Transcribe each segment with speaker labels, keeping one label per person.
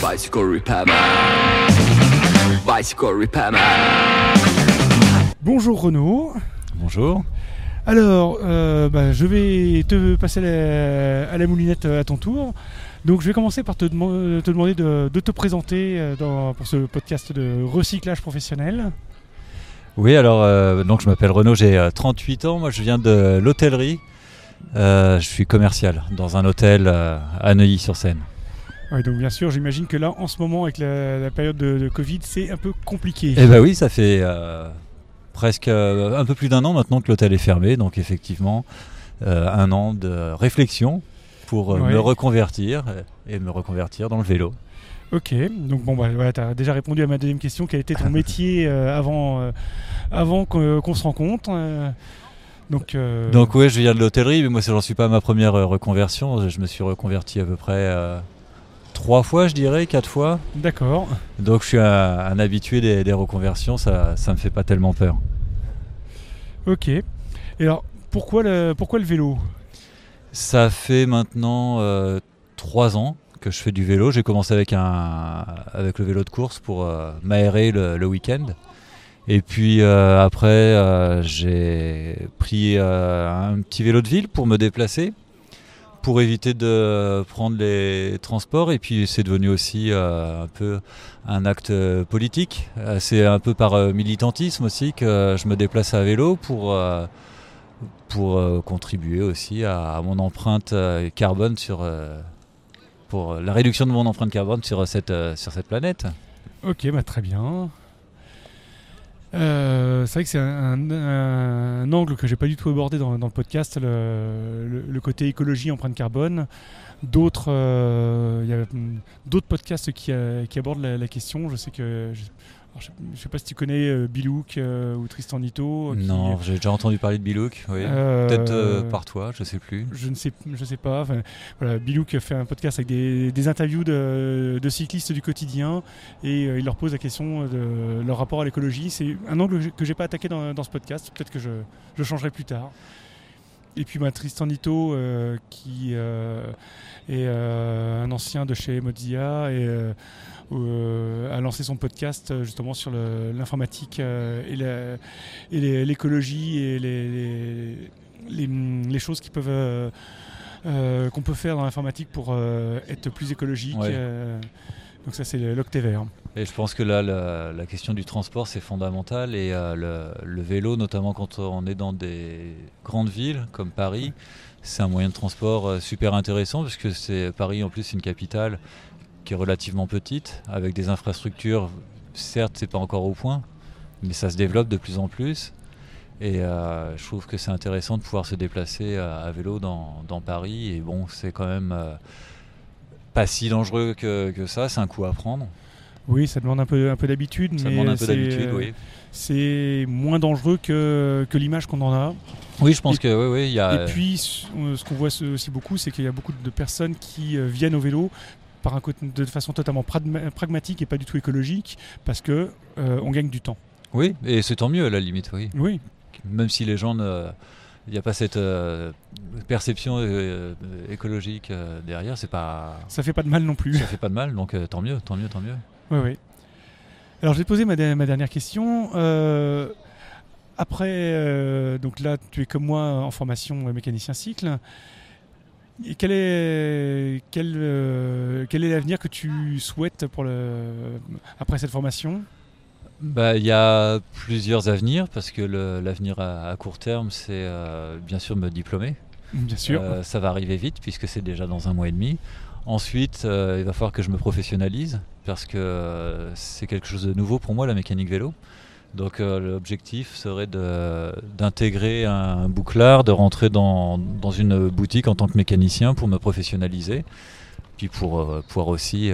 Speaker 1: Bicycle repairman. Bicycle repairman.
Speaker 2: Bonjour Renaud.
Speaker 3: Bonjour.
Speaker 2: Alors, euh, bah, je vais te passer la- à la moulinette à ton tour. Donc, je vais commencer par te, te demander de, de te présenter euh, dans- pour ce podcast de recyclage professionnel.
Speaker 3: Oui, alors euh, donc je m'appelle Renaud, j'ai euh, 38 ans. Moi, je viens de l'hôtellerie. Euh, je suis commercial dans un hôtel euh, à Neuilly-sur-Seine.
Speaker 2: Donc, bien sûr, j'imagine que là, en ce moment, avec la, la période de, de Covid, c'est un peu compliqué.
Speaker 3: Eh ben oui, ça fait euh, presque euh, un peu plus d'un an maintenant que l'hôtel est fermé, donc effectivement euh, un an de réflexion pour
Speaker 2: Ouais.
Speaker 3: me reconvertir et me reconvertir dans le vélo.
Speaker 2: Ok, donc bon, bah, voilà, tu as déjà répondu à ma deuxième question. Quel était ton métier avant, avant qu'on se rencontre Donc,
Speaker 3: Donc oui, je viens de l'hôtellerie, mais moi j'en suis pas à ma première reconversion. Je me suis reconverti à peu près trois fois, je dirais, quatre fois.
Speaker 2: d'accord.
Speaker 3: Donc je suis un, un habitué des, des reconversions, ça ça me fait pas tellement peur.
Speaker 2: Ok. Et alors, pourquoi le, pourquoi le vélo?
Speaker 3: Ça fait maintenant euh, trois ans que je fais du vélo. J'ai commencé avec un avec le vélo de course pour euh, m'aérer le, le week-end. Et puis euh, après, j'ai pris un petit vélo de ville pour me déplacer, pour éviter de prendre les transports. Et puis c'est devenu aussi euh, un peu un acte euh, politique. Euh, C'est un peu par militantisme aussi que je me déplace à vélo pour pour contribuer aussi à, mon empreinte carbone sur pour la réduction de mon empreinte carbone sur cette sur cette planète.
Speaker 2: Ok, bah, très bien. Euh, c'est vrai que c'est un, angle que j'ai pas du tout abordé dans, le podcast, le, côté écologie, empreinte carbone. D'autres, euh, il y a hum, d'autres podcasts qui, euh, abordent la, question. Je sais que, alors, je je sais pas si tu connais euh, Bilouk euh, ou Tristan Nito. qui-
Speaker 3: Non, j'ai déjà entendu parler de Bilouk, oui.
Speaker 2: Euh,
Speaker 3: Peut-être euh, par toi, je sais plus.
Speaker 2: Je ne sais, je sais pas. Enfin, voilà, Bilouk fait un podcast avec des, des interviews de, de cyclistes du quotidien et euh, il leur pose la question de leur rapport à l'écologie. C'est un angle que que j'ai pas attaqué dans, dans ce podcast. Peut-être que je, je changerai plus tard. Et puis bah, Tristan Nito, euh, qui euh, est euh, un ancien de chez Mozilla et a lancé son podcast justement sur l'informatique et l'écologie et les, les, les, les choses qui peuvent qu'on peut faire dans l'informatique pour être plus écologique.
Speaker 3: Ouais.
Speaker 2: donc ça c'est l'octévert.
Speaker 3: Et je pense que là, la, la question du transport, c'est fondamental. Et euh, le, le vélo, notamment quand on est dans des grandes villes comme Paris, c'est un moyen de transport euh, super intéressant parce que c'est Paris, en plus, c'est une capitale qui est relativement petite, avec des infrastructures. Certes, c'est pas encore au point, mais ça se développe de plus en plus. Et euh, je trouve que c'est intéressant de pouvoir se déplacer à, vélo dans, dans Paris. Et bon, c'est quand même pas si dangereux que, que ça. C'est un coup à prendre.
Speaker 2: Oui, ça demande un peu, un peu d'habitude,
Speaker 3: Ça
Speaker 2: mais
Speaker 3: demande un peu
Speaker 2: c'est,
Speaker 3: d'habitude, oui.
Speaker 2: c'est moins dangereux que, que l'image qu'on en a.
Speaker 3: Oui, je pense
Speaker 2: Et-
Speaker 3: que oui, oui, y a.
Speaker 2: Et puis, ce qu'on voit aussi beaucoup, c'est qu'il y a beaucoup de personnes qui euh, viennent au vélo par un de façon totalement pragma- pragmatique et pas du tout écologique, parce que euh, on gagne du temps.
Speaker 3: Oui, et c'est tant mieux à la limite, oui.
Speaker 2: Oui,
Speaker 3: Même si les gens ne. Il n'y a pas cette euh, perception euh, écologique euh, derrière, c'est pas.
Speaker 2: ça fait pas de mal non plus.
Speaker 3: Ça fait pas de mal, donc tant mieux, tant mieux, tant mieux.
Speaker 2: Oui, oui. Alors, je vais te poser ma, de- ma dernière question. Euh, après, euh, donc là, tu es comme moi en formation euh, mécanicien cycle. Et quel est quel, euh, quel est l'avenir que tu souhaites pour le après cette formation?
Speaker 3: Bah, Il y a plusieurs avenirs, parce que l'avenir à, à court terme, c'est euh, bien sûr me diplômer.
Speaker 2: Bien sûr.
Speaker 3: Euh, ça va arriver vite, puisque c'est déjà dans un mois et demi. Ensuite, euh, il va falloir que je me professionnalise, parce que euh, c'est quelque chose de nouveau pour moi, la mécanique vélo. Donc euh, l'objectif serait d'intégrer un bouclard, de rentrer dans, une boutique en tant que mécanicien pour me professionnaliser, puis pour pouvoir aussi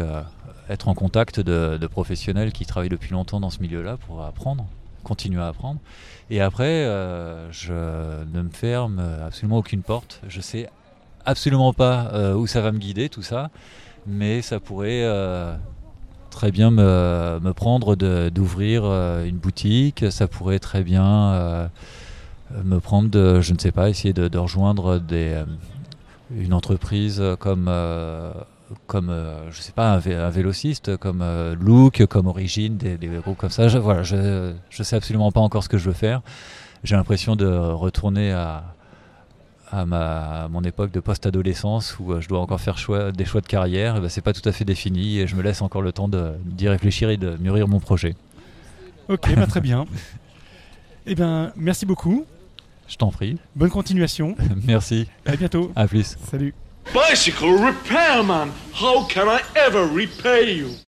Speaker 3: être en contact de, professionnels qui travaillent depuis longtemps dans ce milieu-là pour apprendre, continuer à apprendre. Et après, je ne me ferme absolument aucune porte. Je sais absolument pas euh, où ça va me guider, tout ça, mais ça pourrait euh, très bien me, me prendre d'ouvrir euh, une boutique, ça pourrait très bien euh, me prendre de, je ne sais pas, essayer de, rejoindre des, euh, une entreprise comme euh, comme je sais pas, un, vélociste, comme Look, comme Origine, des, groupes comme ça. Je, voilà, je, je sais absolument pas encore ce que je veux faire. J'ai l'impression de retourner à, à, ma, mon époque de post-adolescence où je dois encore faire choix, des choix de carrière. Ben, c'est pas tout à fait défini et je me laisse encore le temps d'y réfléchir et de mûrir mon projet.
Speaker 2: Ok, bah, très bien. Eh bien, merci beaucoup.
Speaker 3: Je t'en prie.
Speaker 2: Bonne continuation.
Speaker 3: merci.
Speaker 2: À bientôt.
Speaker 3: À plus.
Speaker 2: Salut.
Speaker 1: Bicycle repairman, how can I ever repay you?